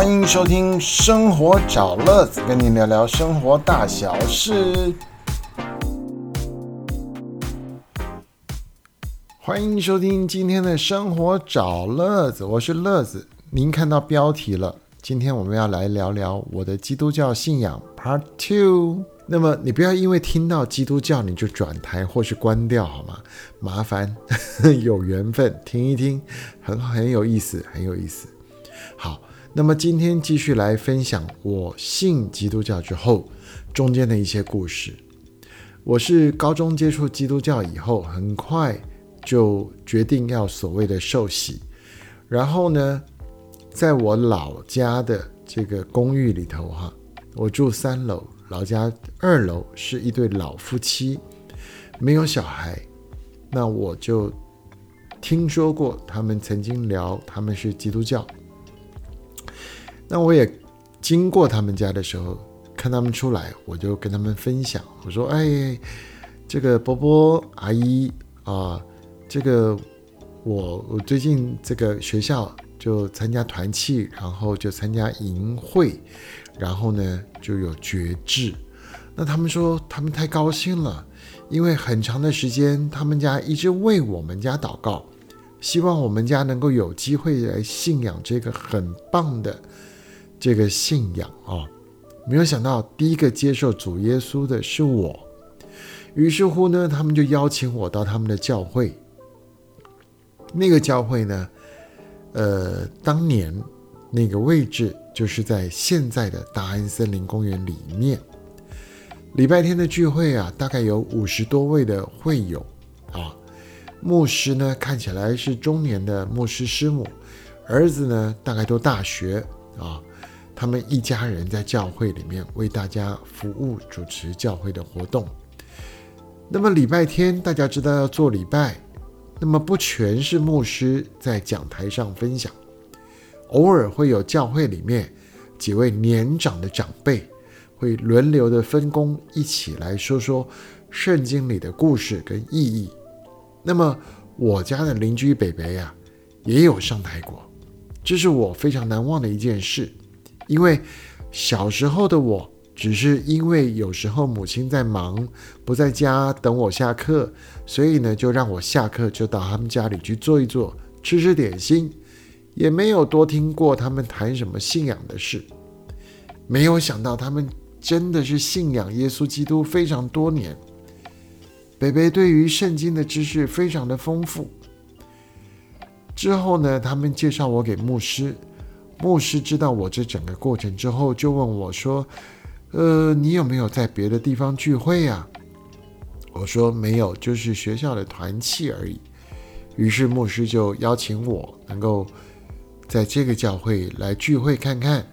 欢迎收听《生活找乐子》，跟你聊聊生活大小事。欢迎收听今天的《生活找乐子》，我是乐子。您看到标题了，今天我们要来聊聊我的基督教信仰 Part Two。那么你不要因为听到基督教你就转台或是关掉好吗？麻烦 有缘分听一听，很很有意思，很有意思。那么今天继续来分享我信基督教之后中间的一些故事。我是高中接触基督教以后，很快就决定要所谓的受洗，然后呢，在我老家的这个公寓里头哈，我住三楼。老家二楼是一对老夫妻，没有小孩。那我就听说过他们曾经聊他们是基督教。那我也经过他们家的时候，看他们出来，我就跟他们分享，我说：“哎，这个伯伯阿姨啊，这个我我最近这个学校就参加团契，然后就参加营会。”然后呢，就有觉志。那他们说他们太高兴了，因为很长的时间，他们家一直为我们家祷告，希望我们家能够有机会来信仰这个很棒的这个信仰啊。没有想到第一个接受主耶稣的是我。于是乎呢，他们就邀请我到他们的教会。那个教会呢，呃，当年那个位置。就是在现在的大安森林公园里面，礼拜天的聚会啊，大概有五十多位的会友啊。牧师呢，看起来是中年的牧师师母，儿子呢，大概都大学啊。他们一家人在教会里面为大家服务，主持教会的活动。那么礼拜天大家知道要做礼拜，那么不全是牧师在讲台上分享。偶尔会有教会里面几位年长的长辈会轮流的分工，一起来说说圣经里的故事跟意义。那么我家的邻居北北啊，也有上台过，这是我非常难忘的一件事。因为小时候的我，只是因为有时候母亲在忙，不在家等我下课，所以呢，就让我下课就到他们家里去坐一坐，吃吃点心。也没有多听过他们谈什么信仰的事，没有想到他们真的是信仰耶稣基督非常多年。北北对于圣经的知识非常的丰富。之后呢，他们介绍我给牧师，牧师知道我这整个过程之后，就问我说：“呃，你有没有在别的地方聚会呀？”我说：“没有，就是学校的团契而已。”于是牧师就邀请我能够。在这个教会来聚会看看，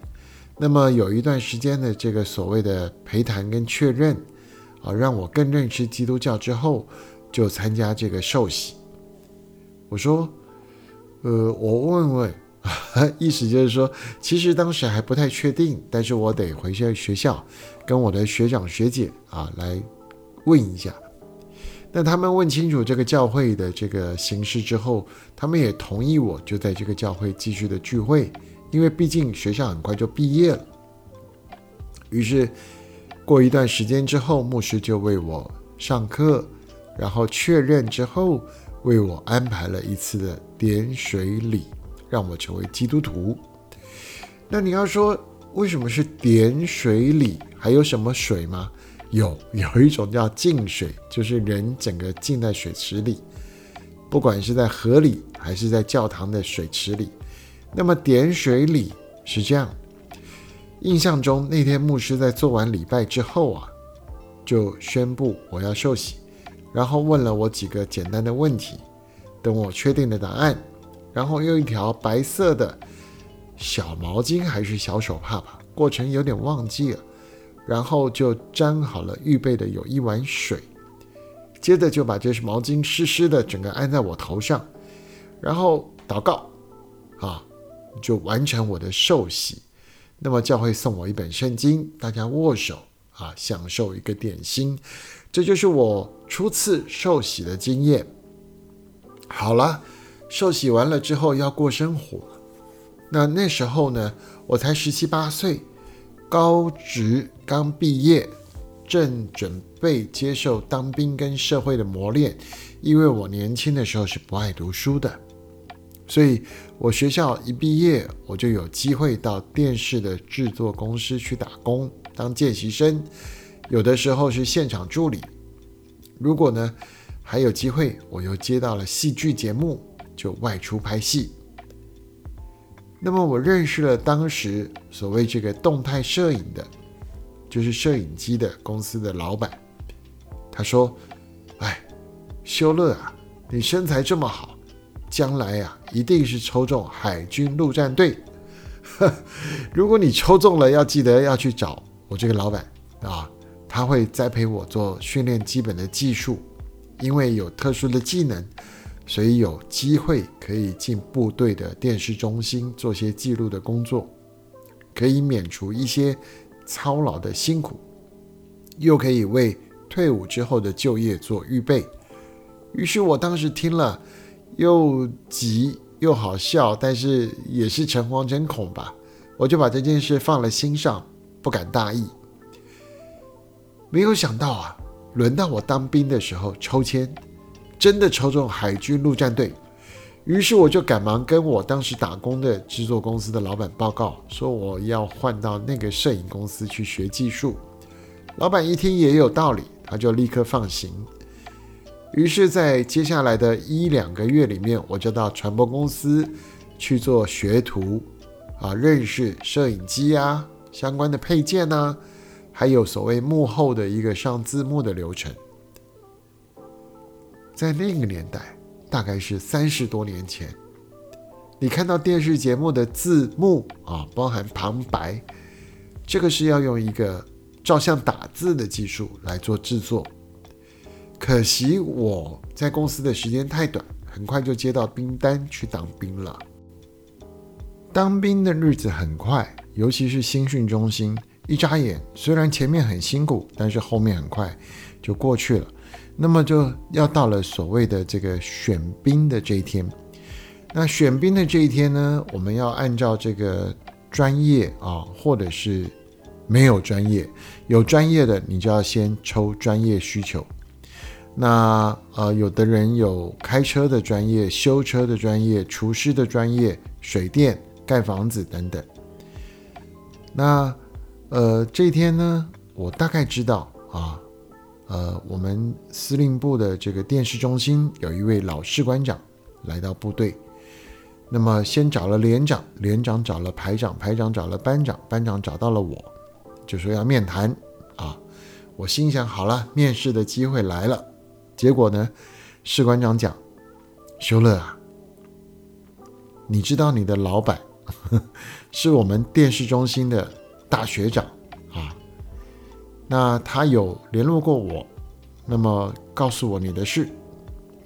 那么有一段时间的这个所谓的陪谈跟确认，啊，让我更认识基督教之后，就参加这个受洗。我说，呃，我问问，意思就是说，其实当时还不太确定，但是我得回去学校，跟我的学长学姐啊来问一下。那他们问清楚这个教会的这个形式之后，他们也同意我就在这个教会继续的聚会，因为毕竟学校很快就毕业了。于是过一段时间之后，牧师就为我上课，然后确认之后为我安排了一次的点水礼，让我成为基督徒。那你要说为什么是点水礼？还有什么水吗？有 有一种叫浸水，就是人整个浸在水池里，不管是在河里还是在教堂的水池里。那么点水礼是这样，印象中那天牧师在做完礼拜之后啊，就宣布我要受洗，然后问了我几个简单的问题，等我确定的答案，然后用一条白色的小毛巾还是小手帕吧，过程有点忘记了。然后就粘好了预备的有一碗水，接着就把这毛巾湿湿的整个按在我头上，然后祷告，啊，就完成我的受洗。那么教会送我一本圣经，大家握手啊，享受一个点心，这就是我初次受洗的经验。好了，受洗完了之后要过生活，那那时候呢，我才十七八岁，高职刚毕业，正准备接受当兵跟社会的磨练。因为我年轻的时候是不爱读书的，所以我学校一毕业，我就有机会到电视的制作公司去打工，当见习生，有的时候是现场助理。如果呢还有机会，我又接到了戏剧节目，就外出拍戏。那么我认识了当时所谓这个动态摄影的，就是摄影机的公司的老板。他说：“哎，修乐啊，你身材这么好，将来呀一定是抽中海军陆战队。如果你抽中了，要记得要去找我这个老板啊，他会栽培我做训练基本的技术，因为有特殊的技能。”所以有机会可以进部队的电视中心做些记录的工作，可以免除一些操劳的辛苦，又可以为退伍之后的就业做预备。于是我当时听了，又急又好笑，但是也是诚惶诚恐吧。我就把这件事放了心上，不敢大意。没有想到啊，轮到我当兵的时候抽签。真的抽中海军陆战队，于是我就赶忙跟我当时打工的制作公司的老板报告，说我要换到那个摄影公司去学技术。老板一听也有道理，他就立刻放行。于是，在接下来的一两个月里面，我就到传播公司去做学徒，啊，认识摄影机啊相关的配件呐，还有所谓幕后的一个上字幕的流程。在那个年代，大概是三十多年前，你看到电视节目的字幕啊，包含旁白，这个是要用一个照相打字的技术来做制作。可惜我在公司的时间太短，很快就接到兵单去当兵了。当兵的日子很快，尤其是新训中心，一眨眼，虽然前面很辛苦，但是后面很快就过去了。那么就要到了所谓的这个选兵的这一天。那选兵的这一天呢，我们要按照这个专业啊，或者是没有专业，有专业的你就要先抽专业需求。那呃，有的人有开车的专业、修车的专业、厨师的专业、水电、盖房子等等。那呃，这一天呢，我大概知道啊。呃，我们司令部的这个电视中心有一位老士官长来到部队，那么先找了连长，连长找了排长，排长找了班长，班长找到了我，就说要面谈啊。我心想好了，面试的机会来了。结果呢，士官长讲：“修乐啊，你知道你的老板呵 是我们电视中心的大学长。”那他有联络过我，那么告诉我你的事。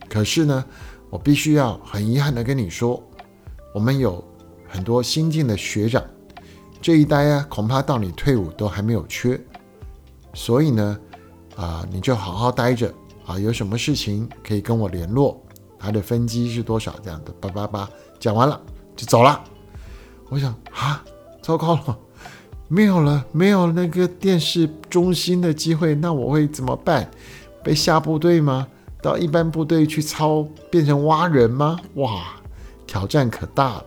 可是呢，我必须要很遗憾的跟你说，我们有很多新进的学长，这一代啊，恐怕到你退伍都还没有缺。所以呢，啊，你就好好待着啊，有什么事情可以跟我联络。他的分机是多少？这样的，叭叭叭，讲完了就走了。我想啊，糟糕了。没有了，没有那个电视中心的机会，那我会怎么办？被下部队吗？到一般部队去操，变成挖人吗？哇，挑战可大了。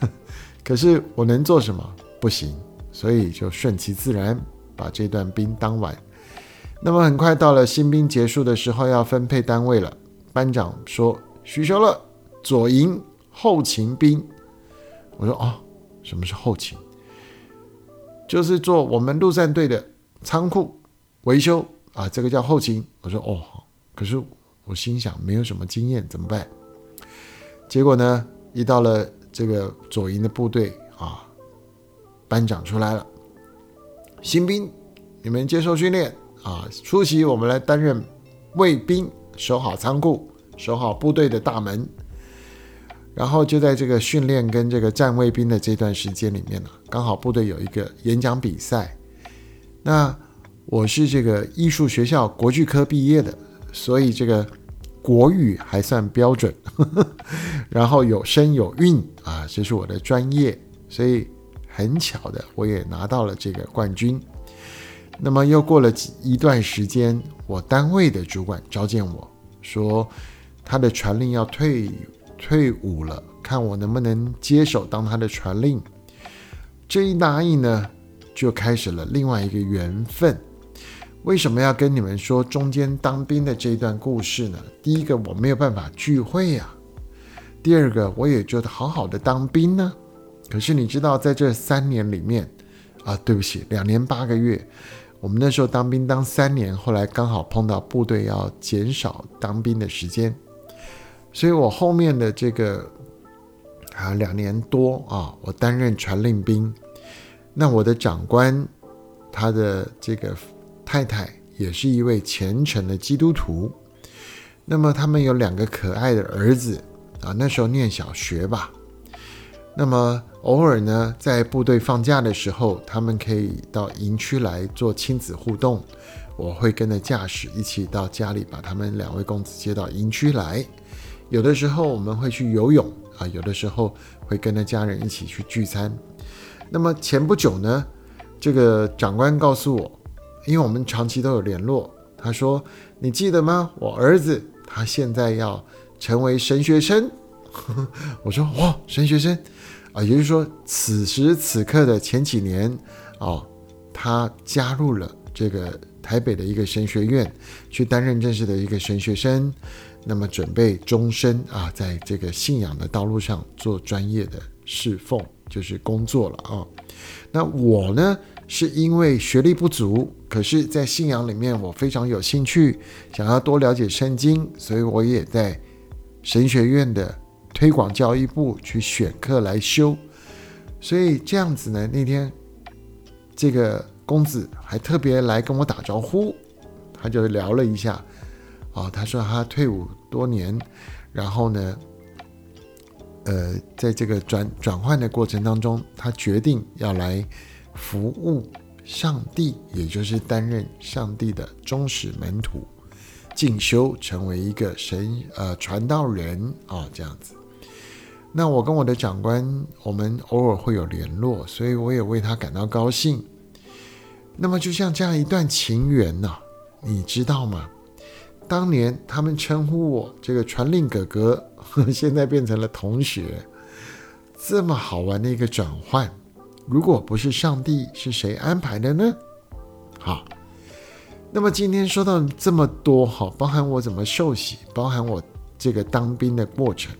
可是我能做什么？不行，所以就顺其自然，把这段兵当完。那么很快到了新兵结束的时候，要分配单位了。班长说：“徐修乐，左营后勤兵。”我说：“哦，什么是后勤？”就是做我们陆战队的仓库维修啊，这个叫后勤。我说哦，可是我心想没有什么经验怎么办？结果呢，一到了这个左营的部队啊，班长出来了，新兵，你们接受训练啊，出席我们来担任卫兵，守好仓库，守好部队的大门。然后就在这个训练跟这个站卫兵的这段时间里面呢，刚好部队有一个演讲比赛。那我是这个艺术学校国剧科毕业的，所以这个国语还算标准，然后有声有韵啊，这是我的专业，所以很巧的，我也拿到了这个冠军。那么又过了一段时间，我单位的主管召见我说，他的传令要退退伍了，看我能不能接手当他的传令。这一答应呢，就开始了另外一个缘分。为什么要跟你们说中间当兵的这一段故事呢？第一个，我没有办法聚会呀；第二个，我也觉得好好的当兵呢。可是你知道，在这三年里面，啊，对不起，两年八个月，我们那时候当兵当三年，后来刚好碰到部队要减少当兵的时间，所以我后面的这个啊两年多啊，我担任传令兵。那我的长官，他的这个。太太也是一位虔诚的基督徒，那么他们有两个可爱的儿子啊，那时候念小学吧。那么偶尔呢，在部队放假的时候，他们可以到营区来做亲子互动，我会跟着驾驶一起到家里，把他们两位公子接到营区来。有的时候我们会去游泳啊，有的时候会跟着家人一起去聚餐。那么前不久呢，这个长官告诉我。因为我们长期都有联络，他说：“你记得吗？我儿子他现在要成为神学生。” 我说：“哇，神学生啊！”也就是说，此时此刻的前几年哦，他加入了这个台北的一个神学院，去担任正式的一个神学生，那么准备终身啊，在这个信仰的道路上做专业的侍奉，就是工作了啊。那我呢？是因为学历不足，可是，在信仰里面我非常有兴趣，想要多了解圣经，所以我也在神学院的推广教育部去选课来修。所以这样子呢，那天这个公子还特别来跟我打招呼，他就聊了一下，啊，他说他退伍多年，然后呢，呃，在这个转转换的过程当中，他决定要来。服务上帝，也就是担任上帝的忠实门徒，进修成为一个神呃传道人啊，这样子。那我跟我的长官，我们偶尔会有联络，所以我也为他感到高兴。那么就像这样一段情缘呐，你知道吗？当年他们称呼我这个传令哥哥，现在变成了同学，这么好玩的一个转换。如果不是上帝，是谁安排的呢？好，那么今天说到这么多，哈，包含我怎么受洗，包含我这个当兵的过程。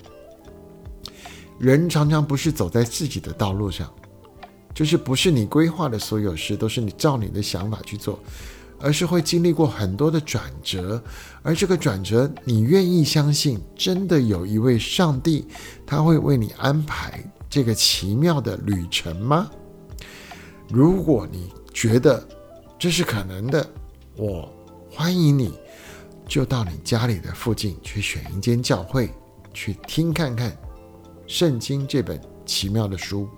人常常不是走在自己的道路上，就是不是你规划的所有事都是你照你的想法去做，而是会经历过很多的转折。而这个转折，你愿意相信，真的有一位上帝，他会为你安排这个奇妙的旅程吗？如果你觉得这是可能的，我欢迎你，就到你家里的附近去选一间教会，去听看看《圣经》这本奇妙的书。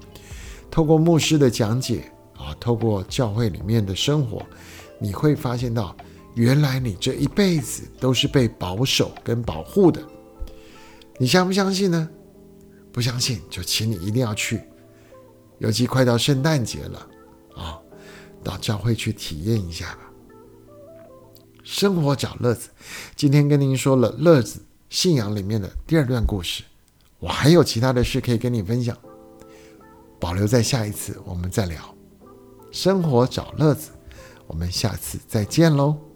透过牧师的讲解啊，透过教会里面的生活，你会发现到，原来你这一辈子都是被保守跟保护的。你相不相信呢？不相信就请你一定要去，尤其快到圣诞节了。啊，到教会去体验一下吧。生活找乐子，今天跟您说了乐子信仰里面的第二段故事，我还有其他的事可以跟你分享，保留在下一次我们再聊。生活找乐子，我们下次再见喽。